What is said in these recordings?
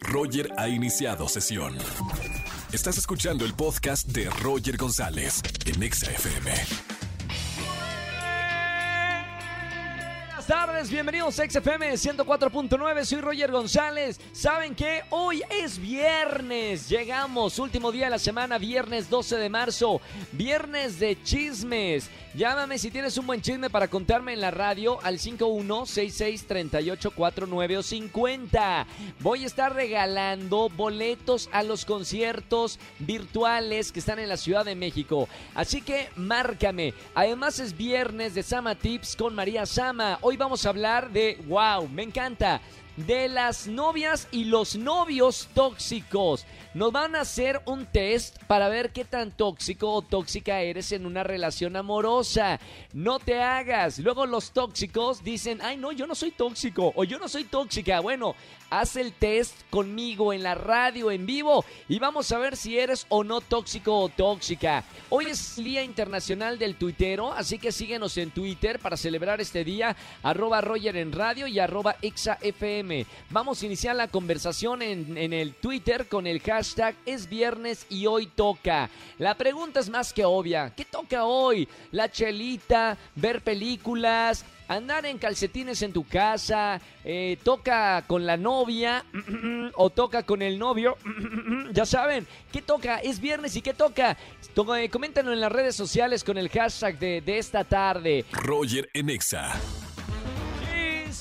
Roger ha iniciado sesión. Estás escuchando el podcast de Roger González en Exa FM. Buenas tardes, bienvenidos a XFM 104.9, soy Roger González. ¿Saben qué? Hoy es viernes, llegamos, último día de la semana, viernes 12 de marzo, viernes de chismes. Llámame si tienes un buen chisme para contarme en la radio al 51663849 o 50. Voy a estar regalando boletos a los conciertos virtuales que están en la Ciudad de México. Así que márcame. Además es viernes de Sama Tips con María Sama. Hoy vamos a hablar de, wow, me encanta, de las novias y los novios tóxicos. Nos van a hacer un test para ver qué tan tóxico o tóxica eres en una relación amorosa. No te hagas. Luego los tóxicos dicen, ay no, yo no soy tóxico o yo no soy tóxica. Bueno, haz el test conmigo en la radio en vivo y vamos a ver si eres o no tóxico o tóxica. Hoy es el Día Internacional del Tuitero, así que síguenos en Twitter para celebrar este día, arroba Roger en radio y arroba Vamos a iniciar la conversación en, el Twitter con el hashtag es viernes y hoy toca. La pregunta es más que obvia. ¿Qué toca hoy? ¿La chelita? ¿Ver películas? andar en calcetines en tu casa, eh, toca con la novia o toca con el novio, ya saben, ¿qué toca? Es viernes y ¿qué toca? To- eh, coméntanos en las redes sociales con el hashtag de, de esta tarde. Roger en Exa.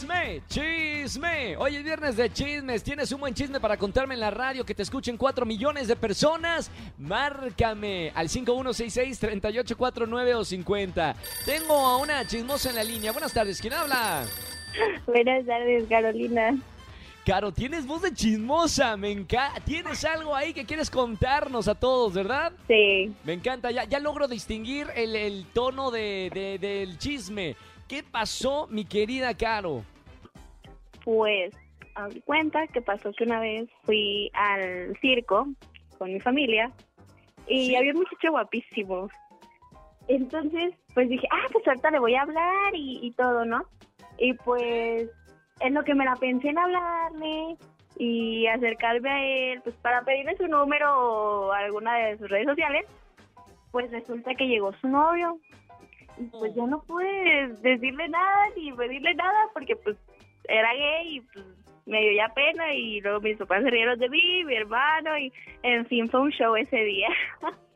Chisme, chisme. Hoy es viernes de chismes. ¿Tienes un buen chisme para contarme en la radio que te escuchen 4 millones de personas? Márcame al 5166-3849 o 50. Tengo a una chismosa en la línea. Buenas tardes, ¿quién habla? Buenas tardes, Carolina. Caro, tienes voz de chismosa, me encanta. Tienes algo ahí que quieres contarnos a todos, ¿verdad? Sí, Me encanta, ya, ya logro distinguir el, el tono de, de- del chisme. ¿Qué pasó, mi querida Caro? Pues, de cuenta que pasó que una vez fui al circo con mi familia y Sí. había un muchacho guapísimo. Entonces, pues dije, ah, pues ahorita le voy a hablar y, y todo, ¿no? Y pues, en lo que me la pensé en hablarle y acercarme a él, pues para pedirle su número o alguna de sus redes sociales, pues resulta que llegó su novio. Y pues yo no pude decirle nada ni pedirle nada porque pues era gay y pues me dio ya pena y luego mis papás se rieron de mí, mi hermano y en fin fue un show ese día.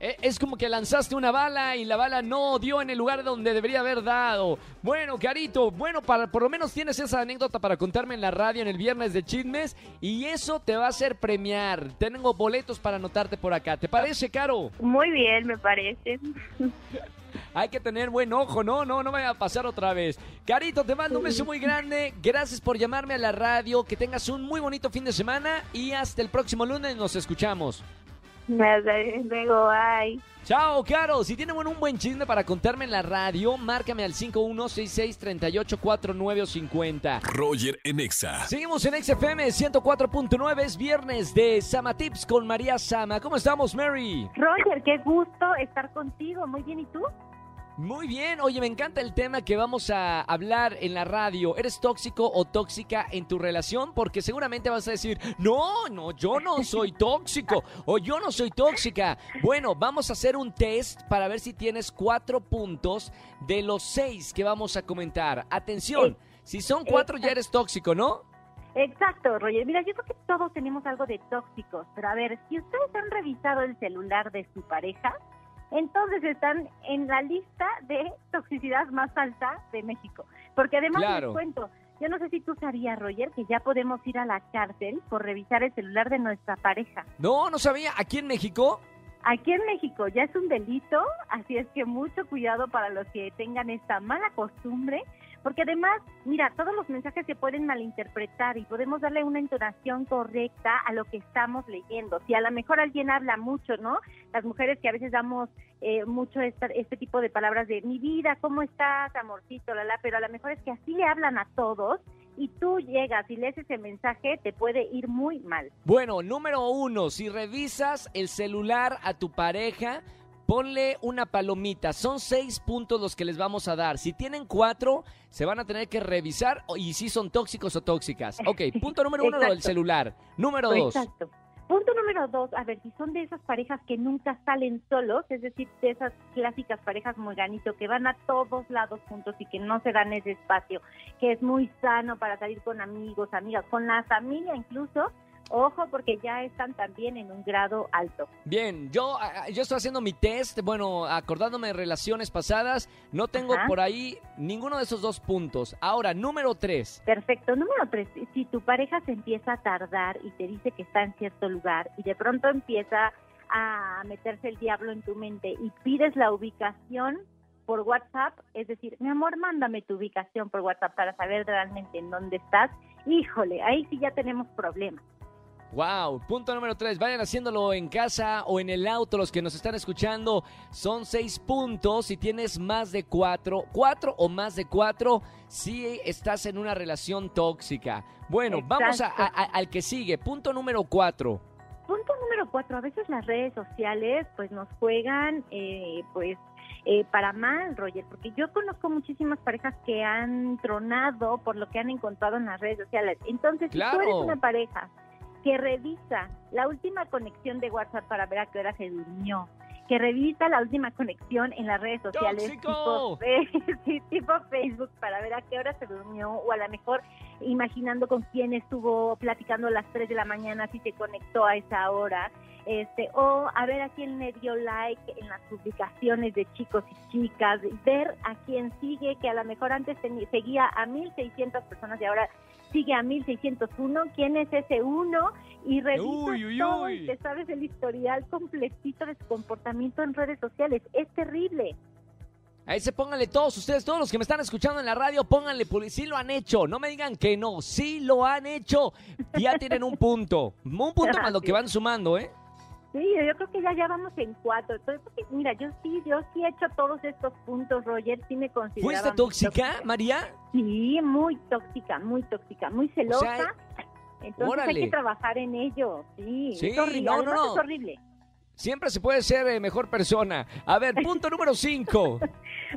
Eh, Es como que lanzaste una bala y la bala no dio en el lugar donde debería haber dado. Bueno, Carito, bueno, para, por lo menos tienes esa anécdota para contarme en la radio en el viernes de chismes y eso te va a hacer premiar. Tengo boletos para anotarte por acá. ¿Te parece, Caro? Muy bien, me parece. Hay que tener buen ojo, no, no, no vaya a pasar otra vez. Carito, te mando un beso muy grande. Gracias por llamarme a la radio. Que tengas un muy bonito fin de semana y hasta el próximo lunes nos escuchamos. Luego, ay. Chao, Caro. Si tienen un buen chisme para contarme en la radio, márcame al 5166-3849 o 50. Roger en Exa. Seguimos en XFM 104.9. Es viernes de Sama Tips con María Sama. ¿Cómo estamos, Mary? Roger, qué gusto estar contigo. Muy bien, ¿y tú? Muy bien. Oye, me encanta el tema que vamos a hablar en la radio. ¿Eres tóxico o tóxica en tu relación? Porque seguramente vas a decir, no, no, yo no soy tóxico o yo no soy tóxica. Bueno, vamos a hacer un test para ver si tienes cuatro puntos de los seis que vamos a comentar. Atención, si son cuatro ya eres tóxico, ¿no? Exacto, Roger. Mira, yo creo que todos tenemos algo de tóxicos, pero a ver, si ustedes han revisado el celular de su pareja, entonces están en la lista de toxicidad más alta de México. Porque además Claro. les cuento, yo no sé si tú sabías, Roger, que ya podemos ir a la cárcel por revisar el celular de nuestra pareja. No, no sabía. ¿Aquí en México? Aquí en México ya es un delito, así es que mucho cuidado para los que tengan esta mala costumbre, porque además, mira, todos los mensajes se pueden malinterpretar y podemos darle una entonación correcta a lo que estamos leyendo. Si a lo mejor alguien habla mucho, ¿no? Las mujeres que a veces damos eh, mucho esta- este tipo de palabras de mi vida, ¿cómo estás, amorcito, la, la, pero a lo mejor es que así le hablan a todos y tú llegas y lees ese mensaje, te puede ir muy mal. Bueno, número uno, si revisas el celular a tu pareja, ponle una palomita. Son seis puntos los que les vamos a dar. Si tienen cuatro, se van a tener que revisar y si son tóxicos o tóxicas. Ok, punto número uno, Exacto. celular. Número dos. Exacto. Punto número dos, a ver, si son de esas parejas que nunca salen solos, es decir, de esas clásicas parejas ganito que van a todos lados juntos y que no se dan ese espacio, que es muy sano para salir con amigos, amigas, con la familia incluso, ojo porque ya están también en un grado alto. Bien, yo, ah, yo estoy haciendo mi test, bueno, acordándome de relaciones pasadas, no tengo Ajá. por ahí ninguno de esos dos puntos. Ahora, número tres. Perfecto. Número tres, si tu pareja se empieza a tardar y te dice que está en cierto lugar y de pronto empieza a meterse el diablo en tu mente y pides la ubicación por WhatsApp, es decir, mi amor, mándame tu ubicación por WhatsApp para saber realmente en dónde estás, híjole, ahí sí ya tenemos problemas. Wow, punto número tres. Vayan haciéndolo en casa o en el auto, los que nos están escuchando. Son seis puntos. Si tienes más de cuatro, cuatro o más de cuatro, si estás en una relación tóxica. Bueno, vamos a- al que sigue. Punto número cuatro. Punto número cuatro, a veces las redes sociales pues nos juegan eh, pues eh, para mal, Roger, porque yo conozco muchísimas parejas que han tronado por lo que han encontrado en las redes sociales. Entonces, si tú eres Claro. una pareja que revisa la última conexión de WhatsApp para ver a qué hora se durmió, que revisa la última conexión en las redes sociales tipo, Facebook para ver a qué hora se durmió o a lo mejor imaginando con quién estuvo platicando a las 3 de la mañana si se conectó a esa hora este o a ver a quién le dio like en las publicaciones de chicos y chicas ver a quién sigue que a lo mejor antes seguía a 1600 personas y ahora sigue a 1601 quién es ese uno y revisa Uy, uy, todo uy. y te sabes el historial completito de su comportamiento en redes sociales es terrible A ese pónganle todos ustedes, todos los que me están escuchando en la radio, pónganle, sí lo han hecho, no me digan que no, sí lo han hecho. Ya tienen un punto, un punto más lo que van sumando, ¿eh? Sí, yo creo que ya ya vamos en cuatro. Entonces, porque, mira, yo sí, yo sí he hecho todos estos puntos, Roger, sí me considero. ¿Fuiste tóxica, María? Sí, muy tóxica, muy tóxica, muy celosa. sea, Entonces órale. hay que trabajar en ello. Sí, Sí, es horrible. no, no, Además no. es horrible. Siempre se puede ser eh, mejor persona. A ver, punto número 5.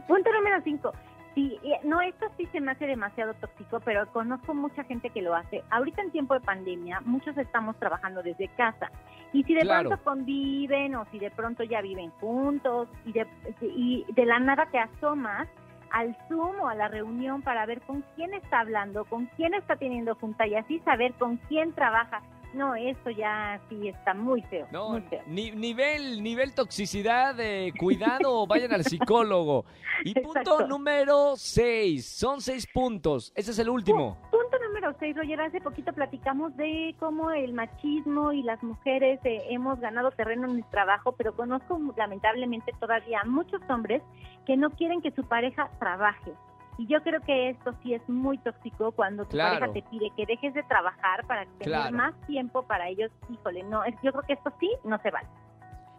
Punto número cinco. Sí, no, esto sí se me hace demasiado tóxico, pero conozco mucha gente que lo hace. Ahorita en tiempo de pandemia, muchos estamos trabajando desde casa. Y si de Claro. pronto conviven o si de pronto ya viven juntos y de, y de la nada te asomas al Zoom o a la reunión para ver con quién está hablando, con quién está teniendo junta y así saber con quién trabaja. No, esto ya sí está muy feo, No, muy feo. ni- nivel, nivel toxicidad, eh, cuidado, vayan al psicólogo. Y punto Exacto. número 6. Son seis puntos. Ese es el último. Punto número 6, Roger, hace poquito platicamos de cómo el machismo y las mujeres eh, hemos ganado terreno en el trabajo, pero conozco lamentablemente todavía muchos hombres que no quieren que su pareja trabaje. Y yo creo que esto sí es muy tóxico cuando tu Claro. pareja te pide que dejes de trabajar para tener Claro. más tiempo para ellos. Híjole, no, es- yo creo que esto sí no se vale.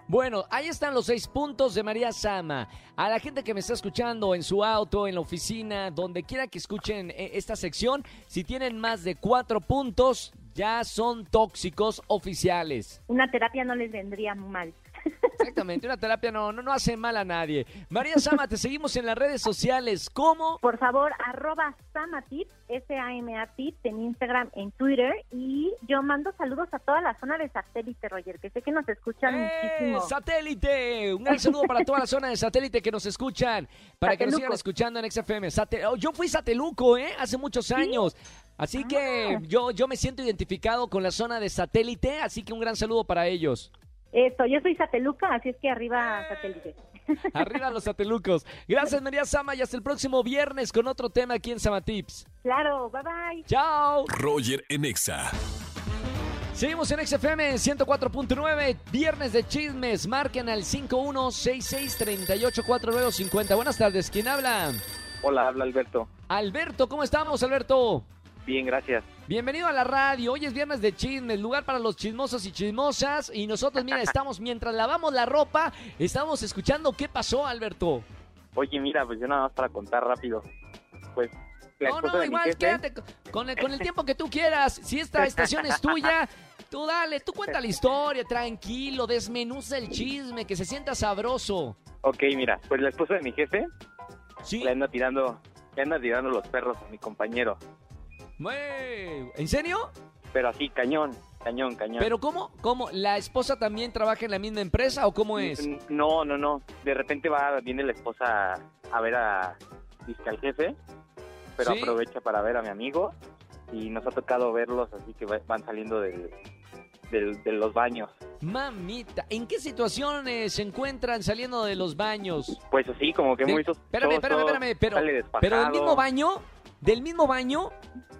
Bueno, ahí están los seis puntos de María Sama. A la gente que me está escuchando en su auto, en la oficina, donde quiera que escuchen eh, esta sección, si tienen más de cuatro puntos, ya son tóxicos oficiales. Una terapia no les vendría mal. Exactamente, una terapia no, no, no hace mal a nadie. María Sama, te seguimos en las redes sociales. ¿Cómo? Por favor, arroba Samatip, S-A-M-A Tips, en Instagram, en Twitter. Y yo mando saludos a toda la zona de satélite, Roger, que sé que nos escuchan ¡Eh, muchísimo. ¡Satélite! Un gran saludo para toda la zona de satélite que nos escuchan, para que nos sigan escuchando en XFM. Oh, yo fui sateluco, ¿eh? Hace muchos años. Así que Ah. yo, yo me siento identificado con la zona de satélite, así que un gran saludo para ellos. Esto, yo soy sateluca, así es que arriba satélite. Arriba los satelucos. Gracias, María Sama, y hasta el próximo viernes con otro tema aquí en Samatips. Claro, bye bye. ¡Chao! Roger en Exa. Seguimos en XFM 104.9, viernes de chismes. Marquen al 5166384950. Buenas tardes, ¿quién habla? Hola, habla Alberto. Alberto, ¿cómo estamos, Alberto? Bien, gracias. Bienvenido a la radio. Hoy es viernes de chismes, lugar para los chismosos y chismosas. Y nosotros, mira, estamos mientras lavamos la ropa, estamos escuchando qué pasó, Alberto. Oye, mira, pues yo nada más para contar rápido. Pues la No, no, igual, jefe, quédate con el, con el tiempo que tú quieras. Si esta estación es tuya, Tú dale, tú cuenta la historia, tranquilo, desmenuza el chisme, que se sienta sabroso. Ok, mira, pues la esposa de mi jefe Sí. le anda tirando, le anda tirando los perros a mi compañero. Güey, ¿En serio? Pero así, cañón, cañón, cañón. ¿Pero cómo? ¿Cómo? ¿La esposa también trabaja en la misma empresa o cómo es? No, no, no. De repente va, viene la esposa a ver a, dizque al jefe, pero ¿Sí? aprovecha para ver a mi amigo y nos ha tocado verlos así que va- van saliendo del, del- de los baños. Mamita, ¿en qué situaciones se encuentran saliendo de los baños? Pues así, como que De- muy espérame, espérame, espérame, pero- despajado. ¿Pero del mismo baño? ¿Del mismo baño?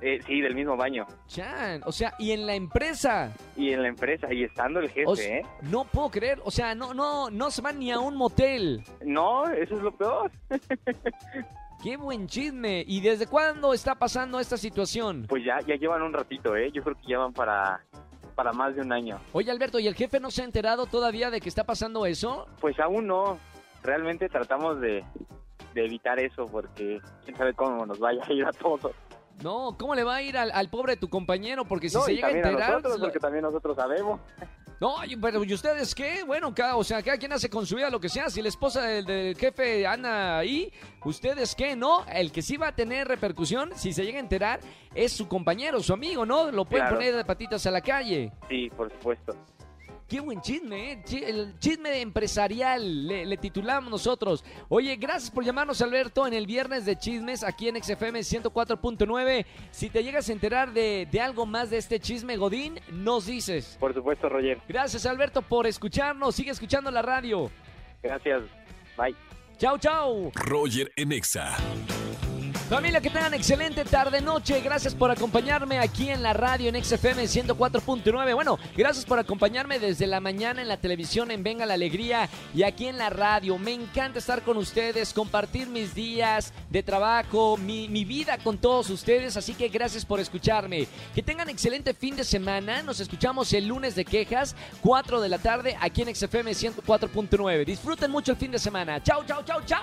Eh, sí, del mismo baño. Chan, o sea, y en la empresa. Y en la empresa, y estando el jefe, O ¿eh? No puedo creer, o sea, no, no, no se van ni a un motel. No, eso es lo peor. Qué buen chisme. ¿Y desde cuándo está pasando esta situación? Pues ya, ya llevan un ratito, ¿eh? Yo creo que ya van para, para más de un año. Oye, Alberto, ¿y el jefe no se ha enterado todavía de que está pasando eso? Pues aún no. Realmente tratamos de, de evitar eso porque quién sabe cómo nos vaya a ir a todos. No, ¿cómo le va a ir al, al pobre tu compañero? Porque si no, se y llega a también a enterar... nosotros, lo- porque también nosotros sabemos. No, pero ¿y ustedes qué? Bueno, cada, o sea, cada quien hace con su vida lo que sea. Si la esposa del, del jefe anda ahí, ¿ustedes qué? No, el que sí va a tener repercusión, si se llega a enterar, es su compañero, su amigo, ¿no? Lo pueden Claro. poner de patitas a la calle. Sí, por supuesto. Qué buen chisme, ¿eh? El chisme empresarial, le, le titulamos nosotros. Oye, gracias por llamarnos, Alberto, en el viernes de chismes aquí en XFM 104.9. Si te llegas a enterar de, de algo más de este chisme, Godín, nos dices. Por supuesto, Roger. Gracias, Alberto, por escucharnos. Sigue escuchando la radio. Gracias. Bye. Chau, chau. Roger en Exa. Familia, que tengan excelente tarde, noche. Gracias por acompañarme aquí en la radio en XFM 104.9. Bueno, gracias por acompañarme desde la mañana en la televisión en Venga la Alegría y aquí en la radio. Me encanta estar con ustedes, compartir mis días de trabajo, mi, vida con todos ustedes. Así que gracias por escucharme. Que tengan excelente fin de semana. Nos escuchamos el lunes de quejas, 4 de la tarde, aquí en XFM 104.9. Disfruten mucho el fin de semana. Chau, chau, chau, chau.